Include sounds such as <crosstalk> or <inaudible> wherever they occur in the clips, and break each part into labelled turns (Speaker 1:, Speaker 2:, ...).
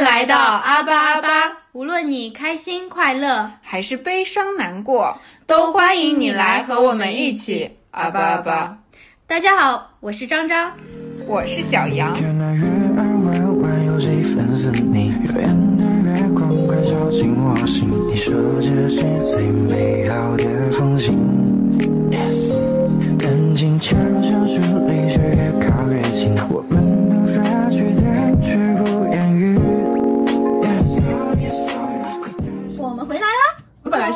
Speaker 1: 迎来到阿巴阿巴，无论你开心快乐
Speaker 2: 还是悲伤难过，
Speaker 1: 都欢迎你来和我们一起
Speaker 2: 阿巴阿巴。
Speaker 1: 大家好，我是张张，
Speaker 2: 我是小杨。
Speaker 3: 看那月儿弯弯，有几分似你。远的月光快照进我心，你说这是最美好的风景。Yes，赶紧悄悄距离却越靠越近，我们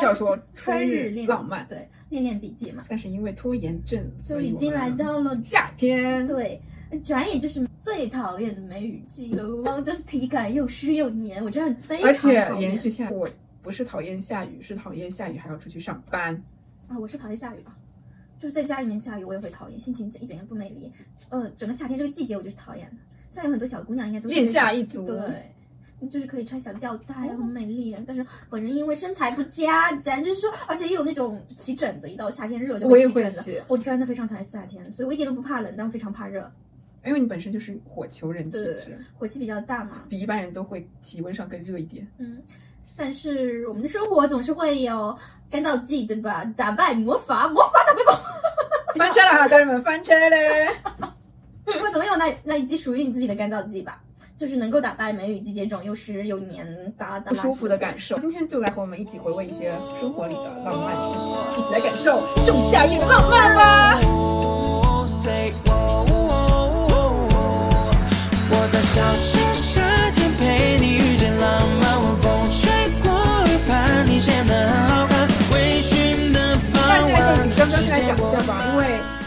Speaker 2: 要说
Speaker 4: 春日恋
Speaker 2: 浪漫，
Speaker 4: 对，恋恋笔记嘛，
Speaker 2: 但是因为拖延症，
Speaker 4: 就已经来到了
Speaker 2: 夏天。
Speaker 4: 对，转眼就是最讨厌的梅雨季了，就是体感又湿又黏，我真的非常
Speaker 2: 而且
Speaker 4: 讨厌
Speaker 2: 连续下，我不是讨厌下雨，是讨厌下雨还要出去上班。
Speaker 4: 啊，我是讨厌下雨吧，就是在家里面下雨我也会讨厌，心情一整天不美丽。呃，整个夏天这个季节我就是讨厌的。虽然有很多小姑娘应该都是
Speaker 2: 恋夏一族
Speaker 4: 对，就是可以穿小吊带啊，很美丽。但是本人因为身材不佳，咱就是说，而且也有那种起疹子，一到夏天热就
Speaker 2: 我也
Speaker 4: 起疹子
Speaker 2: 会起。
Speaker 4: 我真的非常讨厌夏天，所以我一点都不怕冷，但我非常怕热，
Speaker 2: 因为你本身就是火球人体质，
Speaker 4: 火气比较大嘛。
Speaker 2: 比一般人都会体温上更热一点。
Speaker 4: 嗯，但是我们的生活总是会有干燥剂，对吧？打败魔法，魔法打败魔法。<laughs>
Speaker 2: 翻车了哈，家人们翻车嘞！
Speaker 4: 我总有那那一剂属于你自己的干燥剂吧，就是能够打败梅雨季节这种又湿又黏哒哒
Speaker 2: 不舒服的感受。今天就来和我们一起回味一些生活里的浪漫事情，一起来感受仲夏夜的浪漫吧。
Speaker 3: Say 我在小庆夏天陪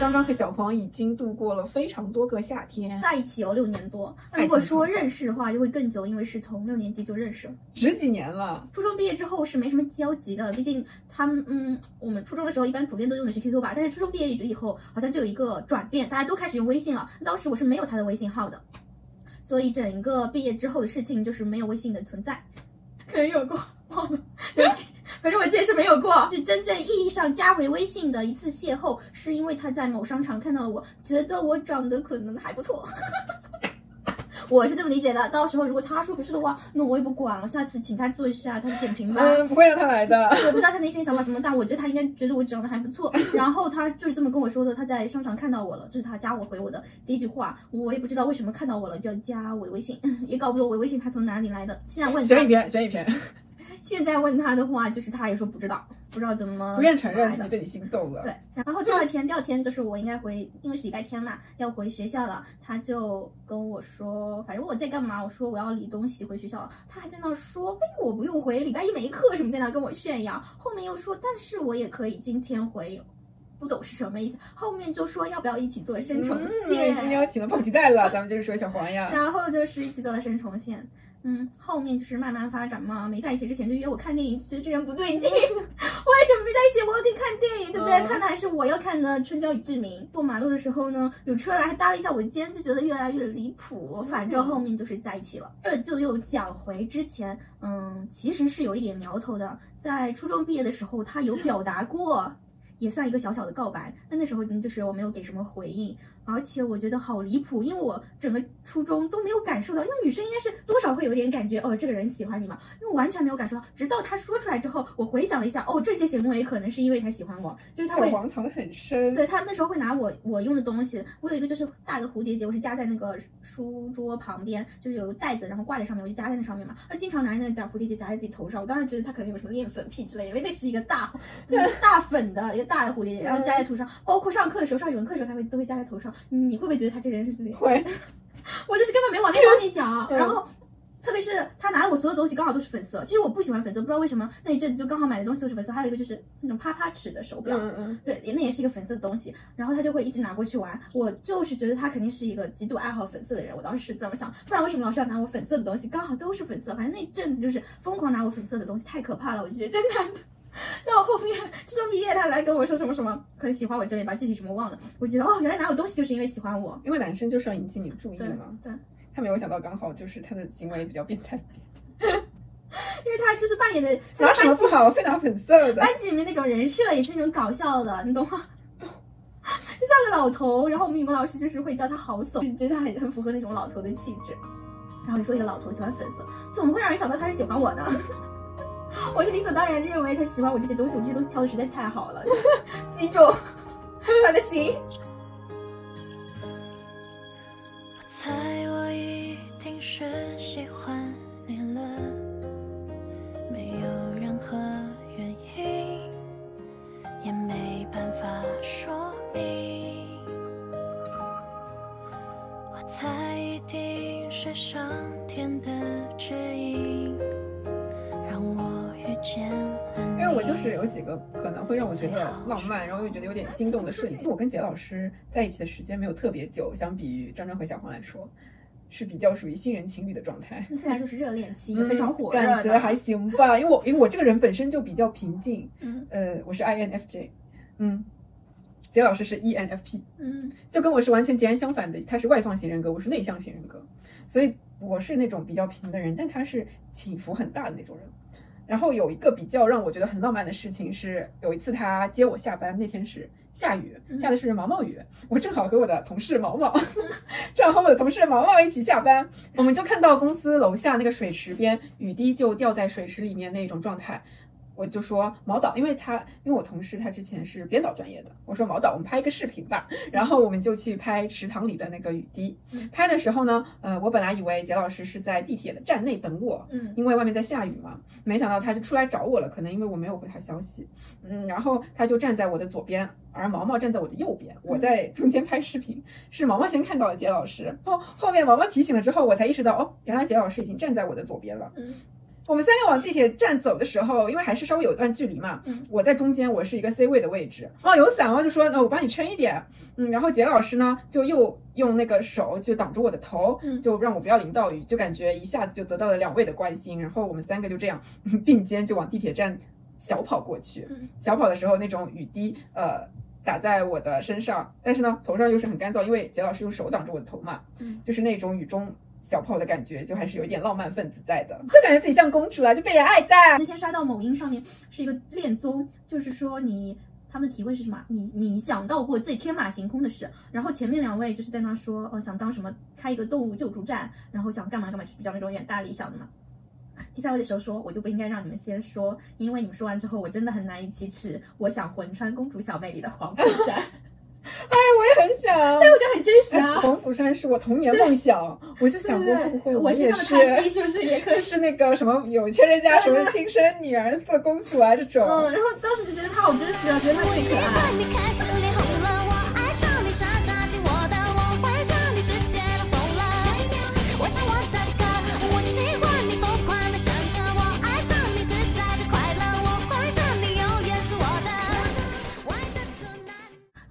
Speaker 2: 张张和小黄已经度过了非常多个夏天，
Speaker 4: 在一起有六年多。那如果说认识的话，就会更久，因为是从六年级就认识了。
Speaker 2: 十几年了。
Speaker 4: 初中毕业之后是没什么交集的，毕竟他们，嗯，我们初中的时候一般普遍都用的是 QQ 吧，但是初中毕业一直以后，好像就有一个转变，大家都开始用微信了。当时我是没有他的微信号的，所以整个毕业之后的事情就是没有微信的存在。可能有过，忘了，对不起，反正我记得是没有过。是真正意义上加回微信的一次邂逅，是因为他在某商场看到了我，觉得我长得可能还不错。<laughs> 我是这么理解的，到时候如果他说不是的话，那我也不管了，下次请他做一下他的点评吧。
Speaker 2: 嗯，不会让他来的。
Speaker 4: 我不知道他内心想法什么，但我觉得他应该觉得我长得还不错。<laughs> 然后他就是这么跟我说的，他在商场看到我了，这是他加我回我的第一句话。我也不知道为什么看到我了就要加我的微信，<laughs> 也搞不懂我微信他从哪里来的。现在问他，
Speaker 2: 悬一篇，悬一篇，
Speaker 4: 现在问他的话，就是他也说不知道，不知道怎么
Speaker 2: 不愿承认自己对你心动了。
Speaker 4: 对，然后第二天，第二天就是我应该回，因为是礼拜天嘛，要回学校了。他就跟我说，反正我在干嘛，我说我要理东西回学校了。他还在那说，哎，我不用回，礼拜一没课什么，在那跟我炫耀。后面又说，但是我也可以今天回，不懂是什么意思。后面就说要不要一起做生虫
Speaker 2: 嗯，
Speaker 4: 线，
Speaker 2: 今天要请了胖鸡蛋了，咱们就是说小黄呀。
Speaker 4: 然后就是一起做了生成线。<laughs> 嗯，后面就是慢慢发展嘛。没在一起之前就约我看电影，觉得这人不对劲。<laughs> 为什么没在一起我要得看电影，对不对？
Speaker 2: 嗯
Speaker 4: 看的还是我要看的《春娇与志明》。过马路的时候呢，有车来还搭了一下我肩，就觉得越来越离谱。反正后面就是在一起了。这就又讲回之前，嗯，其实是有一点苗头的。在初中毕业的时候，他有表达过，也算一个小小的告白。那那时候嗯就是我没有给什么回应。而且我觉得好离谱，因为我整个初中都没有感受到，因为女生应该是多少会有点感觉，哦，这个人喜欢你嘛，因为我完全没有感受到，直到他说出来之后，我回想了一下，哦，这些行为可能是因为他喜欢我，就是他
Speaker 2: 小
Speaker 4: 会。
Speaker 2: 黄藏得很深。
Speaker 4: 对他那时候会拿我我用的东西，我有一个就是大的蝴蝶结，我是夹在那个书桌旁边，就是有个袋子，然后挂在上面，我就夹在那上面嘛。他经常拿那个小蝴蝶结夹在自己头上，我当时觉得他可能有什么恋粉癖之类的，因为那是一个大 <laughs> 大粉的大的蝴蝶结，然后夹在头上，包括上课的时候上语文课的时候，他会都会夹在头上。你会不会觉得他这个人是对？
Speaker 2: 会，<laughs>
Speaker 4: 我就是根本没往那方面想，然后。特别是他拿的我所有东西刚好都是粉色，其实我不喜欢粉色，不知道为什么那一阵子就刚好买的东西都是粉色，还有一个就是那种啪啪尺的手表，
Speaker 2: 嗯嗯，
Speaker 4: 对，那也是一个粉色的东西，然后他就会一直拿过去玩。我就是觉得他肯定是一个极度爱好粉色的人，我当时是这么想，不然为什么老是要拿我粉色的东西？刚好都是粉色，反正那阵子就是疯狂拿我粉色的东西，太可怕了，我就觉得真男的。<laughs> 到后面初中毕业，他来跟我说什么什么，可能喜欢我之类吧，具体什么忘了。我觉得哦，原来哪有东西就是因为喜欢我。
Speaker 2: 因为男生就是要引起你的注意
Speaker 4: 对
Speaker 2: 嘛。
Speaker 4: 对，
Speaker 2: 他没有想到，刚好就是他的行为比较变态，<laughs>
Speaker 4: 因为他就是扮演的，<laughs>
Speaker 2: 拿什么不好，非拿粉色的
Speaker 4: 班。级里面那种人设也是那种搞笑的，你懂吗？就像个老头，然后我们语文老师就是会叫他好怂，就觉得他很很符合那种老头的气质。然后你说一个老头喜欢粉色，怎么会让人想到他是喜欢我呢？<laughs> 我是理所当然认为他喜欢我这些东西，我这些东西挑的实在是太好了，击中他的心。
Speaker 5: 是有
Speaker 2: 几个可能会让我觉得浪漫，然后又觉得有点心动的瞬间。我跟杰老师在一起的时间没有特别久，相比于张张和小黄来说，是比较属于新人情侣的状态。
Speaker 4: 那现在就是热恋期，非常火。
Speaker 2: 感觉还行吧，因为我因为我这个人本身就比较平静，
Speaker 4: 嗯
Speaker 2: 呃，我是 INFJ，嗯，杰老师是 E ENFP，
Speaker 4: 嗯
Speaker 2: 就跟我是完全截然相反的，他是外放型人格，我是内向型人格，所以我是那种比较平的人，但他是起伏很大的那种人。然后有一个比较让我觉得很浪漫的事情是，有一次他接我下班，那天是下雨，下的是毛毛雨，我正好和我的同事毛毛，<laughs> 正好和我的同事毛毛一起下班，我们就看到公司楼下那个水池边雨滴就掉在水池里面那种状态。我就说毛导，因为他因为我同事他之前是编导专业的，我说毛导，我们拍一个视频吧，然后我们就去拍池塘里的那个雨滴。拍的时候呢，呃，我本来以为杰老师是在地铁的站内等我，
Speaker 4: 嗯
Speaker 2: 因为外面在下雨嘛，没想到他就出来找我了，可能因为我没有回他消息，嗯，然后他就站在我的左边，而毛毛站在我的右边，我在中间拍视频，是毛毛先看到了杰老师，后后面毛毛提醒了之后，我才意识到，哦，原来杰老师已经站在我的左边了。
Speaker 4: 嗯
Speaker 2: 我们三个往地铁站走的时候，因为还是稍微有一段距离嘛，
Speaker 4: 嗯
Speaker 2: 我在中间，我是一个 C 位的位置。哦，有伞哦，就说那我帮你撑一点。嗯，然后杰老师呢，就又用那个手就挡住我的头，
Speaker 4: 嗯
Speaker 2: 就让我不要淋到雨，就感觉一下子就得到了两位的关心。然后我们三个就这样嗯 <laughs> 并肩就往地铁站小跑过去。
Speaker 4: 嗯
Speaker 2: 小跑的时候，那种雨滴呃打在我的身上，但是呢头上又是很干燥，因为杰老师用手挡住我的头嘛，
Speaker 4: 嗯
Speaker 2: 就是那种雨中。小跑的感觉，就还是有点浪漫分子在的，就感觉自己像公主啊，就被人爱戴。
Speaker 4: 那天刷到某音上面是一个恋综，就是说你他们的提问是什么？你你想到过最天马行空的事？然后前面两位就是在那说，哦，想当什么开一个动物救助站，然后想干嘛干嘛，就比较那种远大理想的嘛。第三位的时候说，我就不应该让你们先说，因为你们说完之后，我真的很难以启齿。我想魂穿公主小妹里的黄浦山，
Speaker 2: 我也很想，
Speaker 4: 我觉得很真实啊。
Speaker 2: 黄浦山是我童年梦想，我就想过会不会
Speaker 4: 我
Speaker 2: 也是，
Speaker 4: 是不是也可以
Speaker 2: 就？是那个什么有钱人家什么亲生女儿做公主啊这种。
Speaker 4: 嗯，然后当时就觉得他好真实啊，觉得他挺可爱。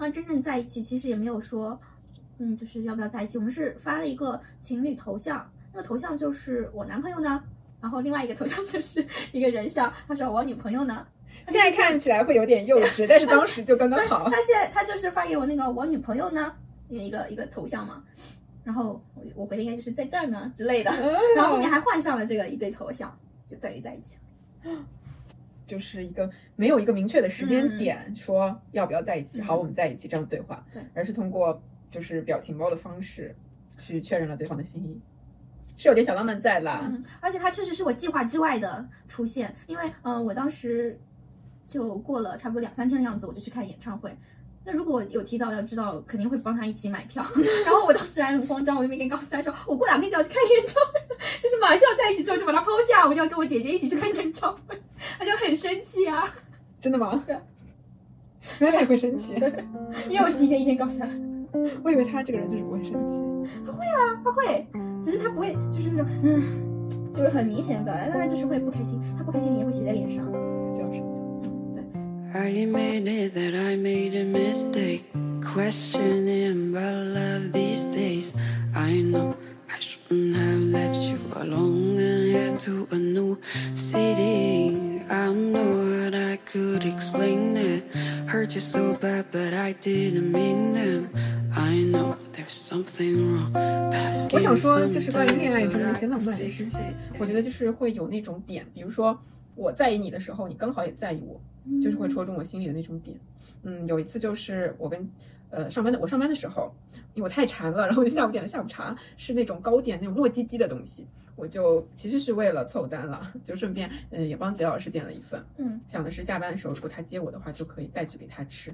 Speaker 4: 啊，真正在一起其实也没有说，嗯，就是要不要在一起。我们是发了一个情侣头像，那个头像就是我男朋友呢，然后另外一个头像 <laughs> 就是一个人像，他说我女朋友呢。
Speaker 2: 现在看起来会有点幼稚，但是当时就刚刚好
Speaker 4: 他。现在他就是发给我那个我女朋友呢，一个一个头像嘛，然后我我回的应该就是在这儿呢之类的，然后后面还换上了这个一对头像，就等于在一起了。<laughs>
Speaker 2: 就是一个没有一个明确的时间点说要不要在一起，
Speaker 4: 嗯
Speaker 2: 好，我们在一起这样的对话，
Speaker 4: 对
Speaker 2: 而是通过就是表情包的方式去确认了对方的心意，是有点小浪漫在啦。
Speaker 4: 嗯，而且它确实是我计划之外的出现，因为嗯、呃我当时就过了差不多两三天的样子，我就去看演唱会。那如果有提早要知道，肯定会帮他一起买票。<laughs> 然后我当时还很慌张，我就没跟高三说，我过两天就要去看演唱会了，就是马上在一起之后就把他抛下，我就要跟我姐姐一起去看演唱会，他就很生气啊，
Speaker 2: 真的吗？原来他也会生气，
Speaker 4: 因为我是提前一天告诉他，<laughs>
Speaker 2: 我以为他这个人就是不会生气。
Speaker 4: 他会啊，他会，只是他不会就是那种嗯，就是很明显的，当然就是会不开心，他不开心你也会写在脸上。
Speaker 2: 叫什么？
Speaker 3: I admit it that I made a mistake, questioning about love these days. I know I shouldn't have left you alone and head to a new city. I know that I could explain it, hurt you so bad, but I didn't mean it. I know there's something wrong. back
Speaker 2: 我想
Speaker 3: in
Speaker 2: 说，就是关于
Speaker 3: sometimes,
Speaker 2: 恋爱中
Speaker 3: but
Speaker 2: 的
Speaker 3: I
Speaker 2: 一些浪
Speaker 3: could
Speaker 2: 漫的事
Speaker 3: fix
Speaker 2: 情
Speaker 3: it.，
Speaker 2: 我觉得就是会有那种点，比如说 我在意你的时候，你刚好也在意我，就是会戳中我心里的那种点。嗯，有一次就是我跟呃上班的我上班的时候，因为我太馋了，然后我就下午点了下午茶，是那种糕点那种糯叽叽的东西，我就其实是为了凑单了，就顺便嗯、呃也帮杰老师点了一份，
Speaker 4: 嗯，
Speaker 2: 想的是下班的时候如果他接我的话，就可以带去给他吃。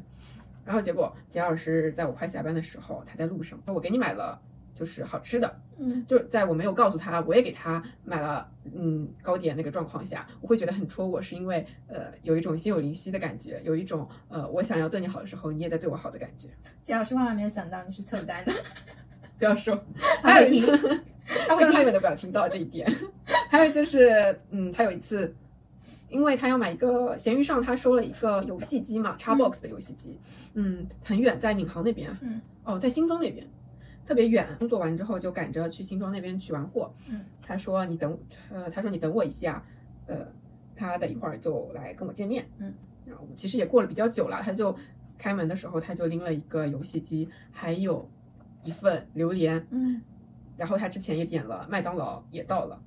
Speaker 2: 然后结果杰老师在我快下班的时候，他在路上，我给你买了就是好吃的，
Speaker 4: 嗯，
Speaker 2: 就在我没有告诉他我也给他买了嗯糕点那个状况下，我会觉得很戳我，是因为呃有一种心有灵犀的感觉，有一种呃我想要对你好的时候，你也在对我好的感觉。
Speaker 4: 贾老师万万没有想到你是凑单的，<laughs>
Speaker 2: 不要说，<laughs>
Speaker 4: 他会听。
Speaker 2: 还有一次，
Speaker 4: 他会听
Speaker 2: 他永远都不要听到这一点。<laughs> 还有就是，嗯，他有一次，因为他要买一个闲鱼上他收了一个游戏机嘛，Xbox 的游戏机，嗯，很远，在闵行那边，
Speaker 4: 嗯，
Speaker 2: 哦，在新庄那边，特别远。工作完之后就赶着去新庄那边取完货，
Speaker 4: 嗯，
Speaker 2: 他说你等，呃，他说你等我一下，呃，他等一会儿就来跟我见面，
Speaker 4: 嗯，
Speaker 2: 然后其实也过了比较久了，他就开门的时候他就拎了一个游戏机，还有一份榴莲，
Speaker 4: 嗯
Speaker 2: 然后他之前也点了麦当劳，也到了。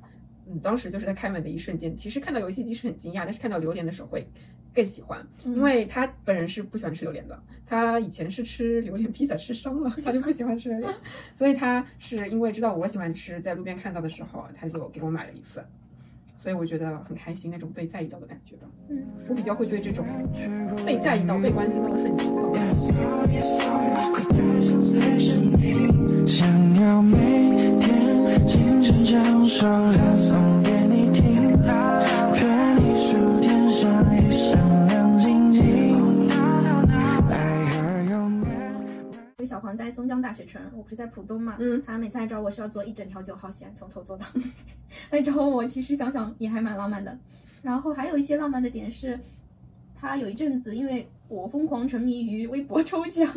Speaker 2: 嗯，当时就是在开门的一瞬间，其实看到游戏机是很惊讶，但是看到榴莲的时候会更喜欢，因为他本人是不喜欢吃榴莲的，他以前是吃榴莲披萨吃伤了，他就不喜欢吃榴莲，<laughs> 所以他是因为知道我喜欢吃，在路边看到的时候，他就给我买了一份，所以我觉得很开心，那种被在意到的感觉吧。
Speaker 4: 嗯，
Speaker 2: 我比较会对这种被在意到、被关心到的瞬间
Speaker 3: 每天清晨将首歌送给你听，愿你数天上一闪亮晶晶，爱和勇敢。
Speaker 4: 因为小黄在松江大学城，我不是在浦东嘛，
Speaker 2: 嗯
Speaker 4: 他每次来找我是要坐一整条九号线，从头坐到尾。<laughs> 来找我，其实想想也还蛮浪漫的。然后还有一些浪漫的点是，他有一阵子因为我疯狂沉迷于微博抽奖。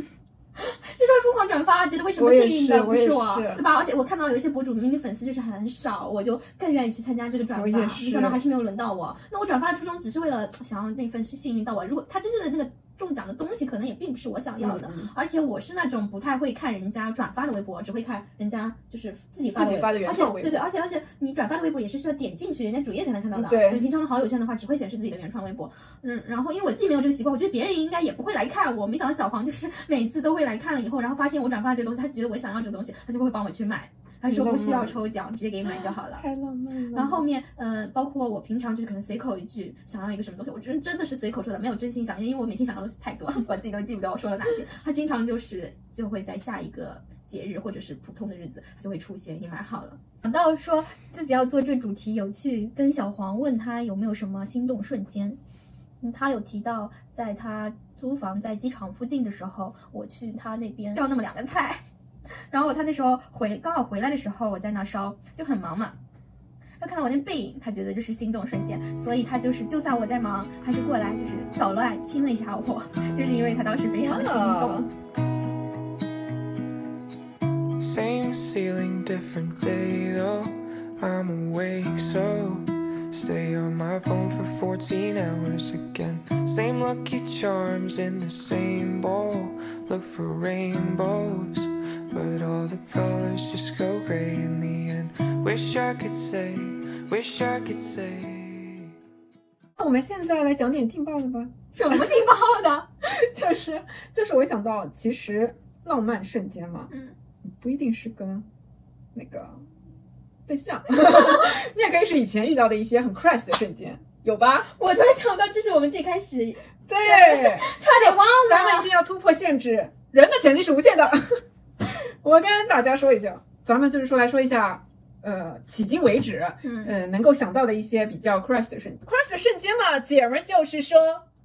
Speaker 4: <laughs> 就是会疯狂转发，觉得为什么幸运的不是我，
Speaker 2: 是
Speaker 4: 对吧？而且我看到有一些博主明明粉丝就是很少，我就更愿意去参加这个转发。没想到还是没有轮到我。那我转发的初衷只是为了想要那份是幸运到我。如果他真正的那个中奖的东西，可能也并不是我想要的。而且我是那种不太会看人家转发的微博，只会看人家就是自己发的
Speaker 2: 自己发的原
Speaker 4: 而且
Speaker 2: 创微博
Speaker 4: 对对，而且而且你转发的微博也是需要点进去人家主页才能看到的。
Speaker 2: 对
Speaker 4: 平常的好友圈的话，只会显示自己的原创微博。嗯，然后因为我自己没有这个习惯，我觉得别人应该也不会来看我。没想到小黄就是 <laughs> 每次都会来看了以后，然后发现我转发这个东西，他就觉得我想要这个东西，他就会帮我去买。他说不需要抽奖，直接给你买就好了。
Speaker 2: 太浪漫了。
Speaker 4: 然后后面，呃，包括我平常就是可能随口一句想要一个什么东西，我真真的是随口说的，没有真心想，因为我每天想要的东西太多，<laughs> 我自己都记不得我说了哪些。他经常就是就会在下一个节日或者是普通的日子，就会出现，已经买好了。想到说自己要做这主题，有去跟小黄问他有没有什么心动瞬间。嗯，他有提到在他租房在机场附近的时候，我去他那边烧那么两个菜，然后他那时候回刚好回来的时候，我在那烧，就很忙嘛。他看到我那背影，他觉得就是心动瞬间，所以他就是就算我在忙，还是过来就是捣乱亲了一下我，就是因为他当时非常的心动。
Speaker 3: Same ceiling, different day though. I'm awake, so stay on my phone for 14 hours again. Same lucky charms in the same bowl. Look for rainbows, but all the colors just go gray in the end. Wish I could say, wish I could say.
Speaker 2: 那我们现在来讲点劲爆的吧。
Speaker 4: 什么劲爆的？<laughs>
Speaker 2: 就是就是我想到，其实浪漫瞬间嘛，
Speaker 4: 嗯，
Speaker 2: 不一定是跟那个对象，<laughs> 你也可以是以前遇到的一些很 crush 的瞬间，有吧？
Speaker 4: 我突然想到，这是我们最开始
Speaker 2: 对，
Speaker 4: 差点忘了。
Speaker 2: 咱们一定要突破限制，人的潜力是无限的。我跟大家说一下，咱们就是说来说一下，呃，迄今为止，
Speaker 4: 嗯。
Speaker 2: 呃，能够想到的一些比较 crush 的瞬 crush 的瞬间嘛，姐们儿就是说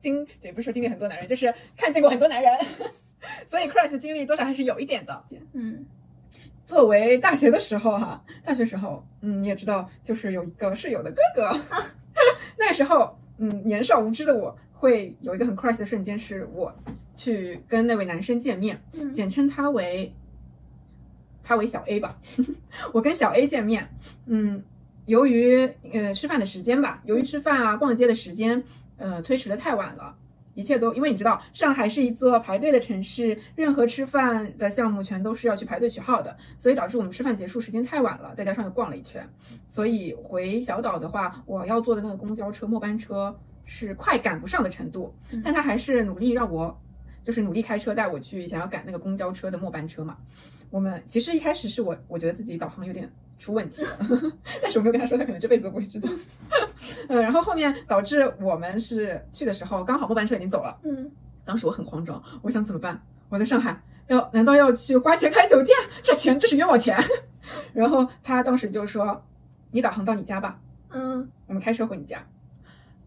Speaker 2: 经，也不是说经历很多男人，就是看见过很多男人，<laughs> 所以 crush 的经历多少还是有一点的。
Speaker 4: 嗯。
Speaker 2: 作为大学的时候哈、大学时候，嗯，你也知道，就是有一个室友的哥哥，<laughs> 那时候，嗯，年少无知的我会有一个很 crush 的瞬间，是我去跟那位男生见面，
Speaker 4: 嗯。
Speaker 2: 简称他为他为小 A 吧。我跟小 A 见面，嗯，由于呃吃饭的时间吧，由于吃饭啊、逛街的时间，呃推迟的太晚了。一切都，因为你知道，上海是一座排队的城市，任何吃饭的项目全都是要去排队取号的，所以导致我们吃饭结束时间太晚了，再加上又逛了一圈，所以回小岛的话，我要坐的那个公交车末班车是快赶不上的程度，但他还是努力让我就是努力开车带我去想要赶那个公交车的末班车嘛。我们其实一开始是我我觉得自己导航有点出问题了，<laughs> 但是我没有跟他说，他可能这辈子都不会知道。<laughs> 呃，然后后面导致我们是去的时候刚好末班车已经走了，
Speaker 4: 嗯，
Speaker 2: 当时我很慌张，我想怎么办？我在上海，要难道要去花钱开酒店？这钱这是冤枉钱。<laughs> 然后他当时就说：“你导航到你家吧，
Speaker 4: 嗯，
Speaker 2: 我们开车回你家。”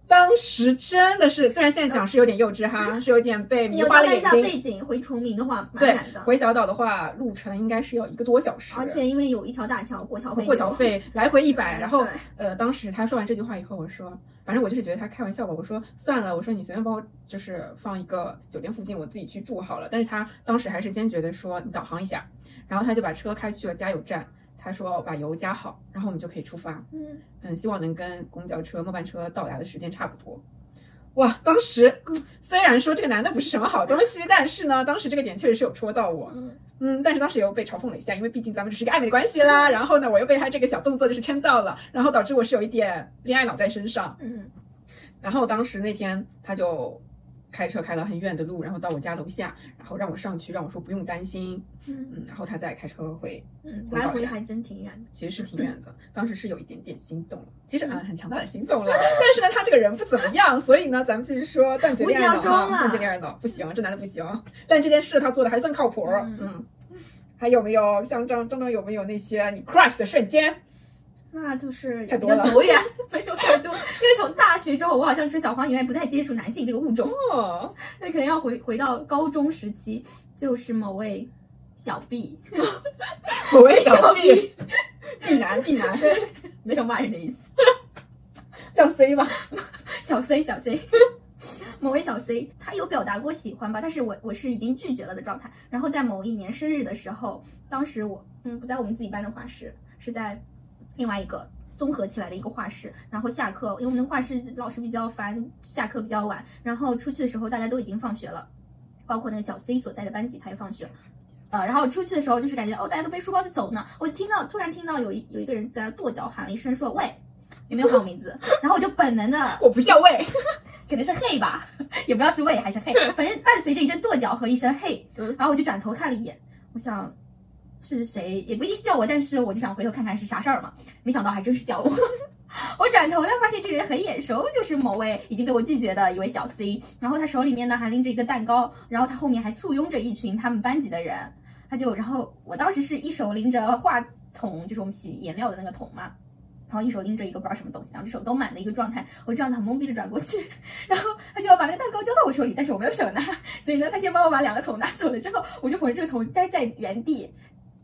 Speaker 2: 当时真的是，虽然现在讲是有点幼稚哈，<laughs> 是有点被迷花了眼睛。
Speaker 4: 背景，回崇明的话蛮的，，
Speaker 2: 回小岛的话，路程应该是要一个多小时，
Speaker 4: 而且因为有一条大桥，过桥费，
Speaker 2: 过桥费 <laughs> 来回一百。然后呃，当时他说完这句话以后，我说，反正我就是觉得他开玩笑吧。我说算了，我说你随便帮我就是放一个酒店附近，我自己去住好了。但是他当时还是坚决的说你导航一下，然后他就把车开去了加油站。他说把油加好，然后我们就可以出发。
Speaker 4: 嗯，
Speaker 2: 嗯，希望能跟公交车末班车到达的时间差不多。哇，当时虽然说这个男的不是什么好东西，但是呢，当时这个点确实是有戳到我。
Speaker 4: 嗯
Speaker 2: 嗯，但是当时又被嘲讽了一下，因为毕竟咱们只是一个暧昧的关系啦。然后呢，我又被他这个小动作就是圈到了，然后导致我是有一点恋爱脑在身上。
Speaker 4: 嗯
Speaker 2: 然后当时那天他就开车开了很远的路，然后到我家楼下，然后让我上去，让我说不用担心。
Speaker 4: 嗯。
Speaker 2: 嗯，然后他再开车回，
Speaker 4: 嗯，
Speaker 2: 回
Speaker 4: 来回还真挺远的。
Speaker 2: 其实是挺远的，<laughs> 当时是有一点点心动。了，其实啊、很强大的心动了，<laughs> 但是呢，他这个人不怎么样，所以呢，咱们继续说断绝恋爱脑断绝恋爱脑不行，这男的不行，但这件事他做的还算靠谱，
Speaker 4: 嗯。
Speaker 2: 嗯，还有没有像张张张有没有那些你 crush 的瞬间？
Speaker 4: 那就是比较久远，<laughs> 没有太多。因为从大学之后，我好像除小黄以外不太接触男性这个物种，
Speaker 2: 哦，
Speaker 4: 那可能要回回到高中时期，就是某位小 B，<laughs>
Speaker 2: 某位小
Speaker 4: 小
Speaker 2: B，B 男 B 男
Speaker 4: 没有骂人的意思，
Speaker 2: 叫 C 吧，<laughs>
Speaker 4: 小 C 小 C。某位小 C，他有表达过喜欢吧，但是我我是已经拒绝了的状态。然后在某一年生日的时候，当时我嗯不在我们自己班的画室，是在另外一个综合起来的一个画室。然后下课，因为我们那个画室老师比较烦，下课比较晚，然后出去的时候大家都已经放学了，包括那个小 C 所在的班级他也放学了。呃，然后出去的时候就是感觉哦，大家都背书包在走呢，我就听到突然听到有一有一个人在那跺脚喊了一声说喂，有没有喊我名字？<laughs> 然后我就本能的
Speaker 2: 我不叫喂，<laughs>
Speaker 4: 可能是嘿吧，也不知道是喂还是嘿，反正伴随着一阵跺脚和一声嘿，
Speaker 2: 嗯
Speaker 4: 然后我就转头看了一眼，我想是谁，也不一定是叫我，但是我就想回头看看是啥事儿嘛，没想到还真是叫我。<laughs> 我转头呢，发现这个人很眼熟，就是某位已经被我拒绝的一位小 C，然后他手里面呢还拎着一个蛋糕，然后他后面还簇拥着一群他们班级的人，他就，然后我当时是一手拎着话筒，就是我们洗颜料的那个桶嘛，然后一手拎着一个不知道什么东西，两只手都满的一个状态，我这样子很懵逼的转过去，然后他就要把那个蛋糕交到我手里，但是我没有手拿，所以呢，他先帮我把两个桶拿走了之后，我就捧着这个桶待在原地，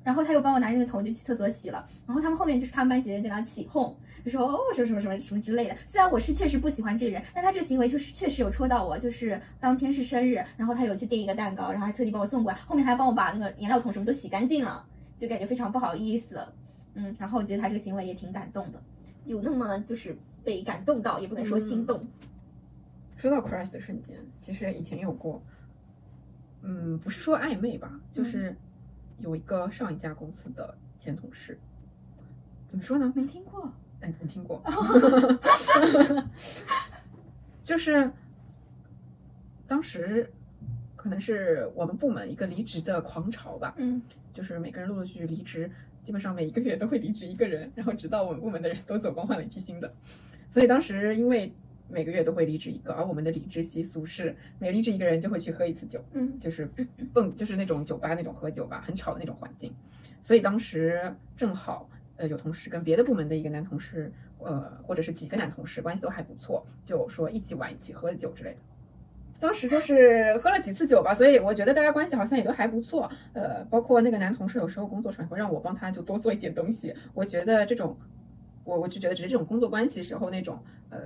Speaker 4: 然后他又帮我拿着那个桶就去厕所洗了，然后他们后面就是他们班级的人在那起哄。就说哦什么什么什么什么之类的。虽然我是确实不喜欢这个人，但他这个行为就是确实有戳到我。就是当天是生日，然后他有去订一个蛋糕，然后还特地帮我送过来，后面还帮我把那个颜料桶什么都洗干净了，就感觉非常不好意思。嗯，然后我觉得他这个行为也挺感动的，有那么就是被感动到，也不能说心动。
Speaker 2: 说到 crush 的瞬间，其实以前有过，嗯，不是说暧昧吧，就是有一个上一家公司的前同事，怎么说呢？
Speaker 4: 没听过，
Speaker 2: 哎，你听过？<laughs> 就是当时可能是我们部门一个离职的狂潮吧，
Speaker 4: 嗯
Speaker 2: 就是每个人陆陆续续离职，基本上每一个月都会离职一个人，然后直到我们部门的人都走光，换了一批新的。所以当时因为每个月都会离职一个，而我们的离职习俗是每离职一个人就会去喝一次酒，
Speaker 4: 嗯
Speaker 2: 就是蹦，就是那种酒吧那种喝酒吧，很吵的那种环境。所以当时正好呃有同事跟别的部门的一个男同事，呃或者是几个男同事关系都还不错，就说一起玩、一起喝酒之类的。当时就是喝了几次酒吧，所以我觉得大家关系好像也都还不错。呃，包括那个男同事有时候工作上也会让我帮他就多做一点东西。我觉得这种，我我就觉得只是这种工作关系时候那种呃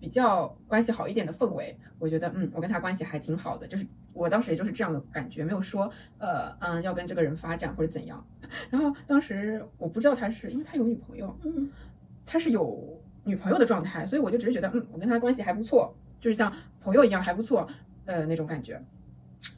Speaker 2: 比较关系好一点的氛围，我觉得嗯我跟他关系还挺好的，就是我当时也就是这样的感觉，没有说呃嗯要跟这个人发展或者怎样。然后当时我不知道他是因为他有女朋友，
Speaker 4: 嗯
Speaker 2: 他是有女朋友的状态，所以我就只是觉得，嗯，我跟他关系还不错，就是像朋友一样还不错，呃，那种感觉。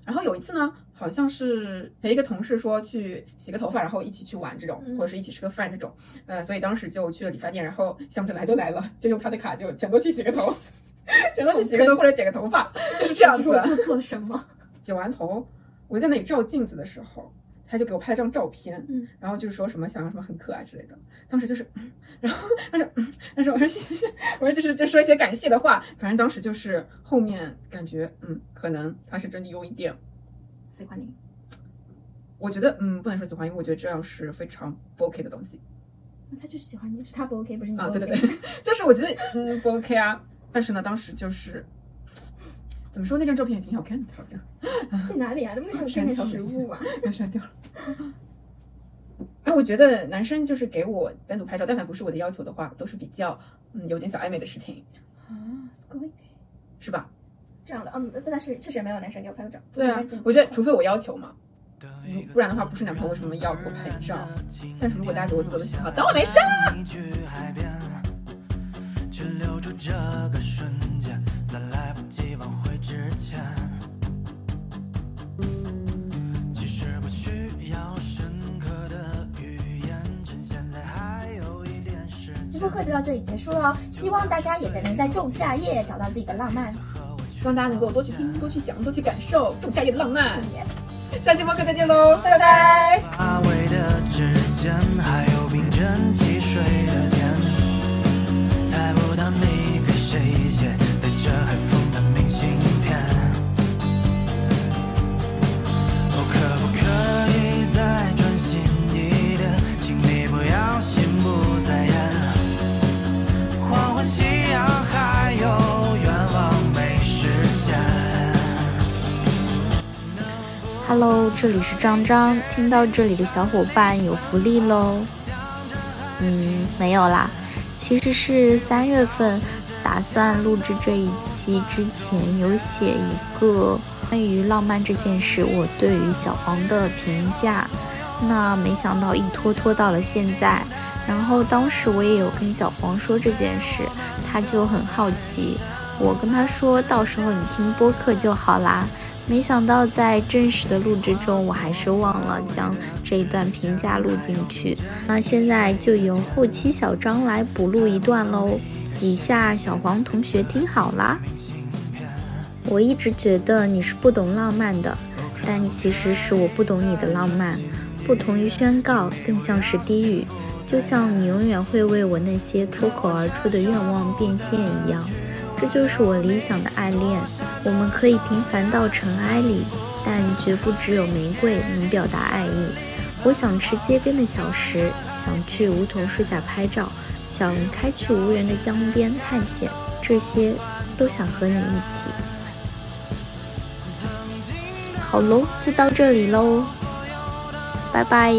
Speaker 2: 然后有一次呢，好像是陪一个同事说去洗个头发，然后一起去玩这种，
Speaker 4: 嗯
Speaker 2: 或者是一起吃个饭这种，呃，所以当时就去了理发店，然后想着来都来了，就用他的卡就全都去洗个头，<laughs> 全都去洗个头或者剪个头发，就是这样子。
Speaker 4: 我做错了什么？<laughs>
Speaker 2: 剪完头，我在那里照镜子的时候，他就给我拍了张照片，
Speaker 4: 嗯，
Speaker 2: 然后就是说什么想要什么很可爱之类的。当时就是，嗯然后他说，嗯但是我说谢谢，我说就是就说一些感谢的话，反正当时就是后面感觉，嗯，可能他是真的有一点，
Speaker 4: 喜欢你。
Speaker 2: 我觉得，嗯，不能说喜欢，因为我觉得这样是非常不 OK 的东西
Speaker 4: 那他就是喜欢你，是他不 OK，不是你不
Speaker 2: 啊。对对对，<laughs> 就是我觉得，嗯，不 OK 啊。但是呢，当时就是怎么说，那张照片也挺好看的，好像。
Speaker 4: 在哪里啊？能不能给<laughs> 点食物啊？
Speaker 2: 要删掉了。<laughs> 哎，我觉得男生就是给我单独拍照，但凡不是我的要求的话，都是比较嗯有点小暧昧的事情，
Speaker 4: 啊，すごい
Speaker 2: 是吧？
Speaker 4: 这样的，嗯，但是确实也没有男生给我拍过照。
Speaker 2: 对啊
Speaker 4: 应该这，
Speaker 2: 我觉得除非我要求嘛，如不然的话，不是男朋友为什么要给我拍照？但是如果大家觉得我自作的喜欢，当我没事 啊。
Speaker 3: 你去海边，去留住这个瞬间，在来不及挽回之前。其实不需要深刻的语言，趁现在还有一点时间。
Speaker 4: 播课就到这里结束了，希望大家也能在仲夏夜找到自己的浪漫。
Speaker 2: 希望大家能够多去听、多去想、多去感受仲夏夜的浪漫。
Speaker 4: Yes。<laughs>
Speaker 2: 下期播客再见喽，拜拜。
Speaker 1: 这里是张张，听到这里的小伙伴有福利喽。嗯，没有啦，其实是三月份打算录制这一期之前有写一个关于浪漫这件事我对于小黄的评价，那没想到一拖拖到了现在。然后当时我也有跟小黄说这件事，他就很好奇，我跟他说到时候你听播客就好啦。没想到在正式的录制中，我还是忘了将这一段评价录进去。那现在就由后期小张来补录一段喽。以下小黄同学听好啦。我一直觉得你是不懂浪漫的，但其实是我不懂你的浪漫。不同于宣告，更像是低语，就像你永远会为我那些脱口而出的愿望变现一样。这就是我理想的爱恋。我们可以平凡到尘埃里，但绝不只有玫瑰能表达爱意。我想吃街边的小食，想去梧桐树下拍照，想开去无人的江边探险，这些都想和你一起。好喽，就到这里喽，拜拜。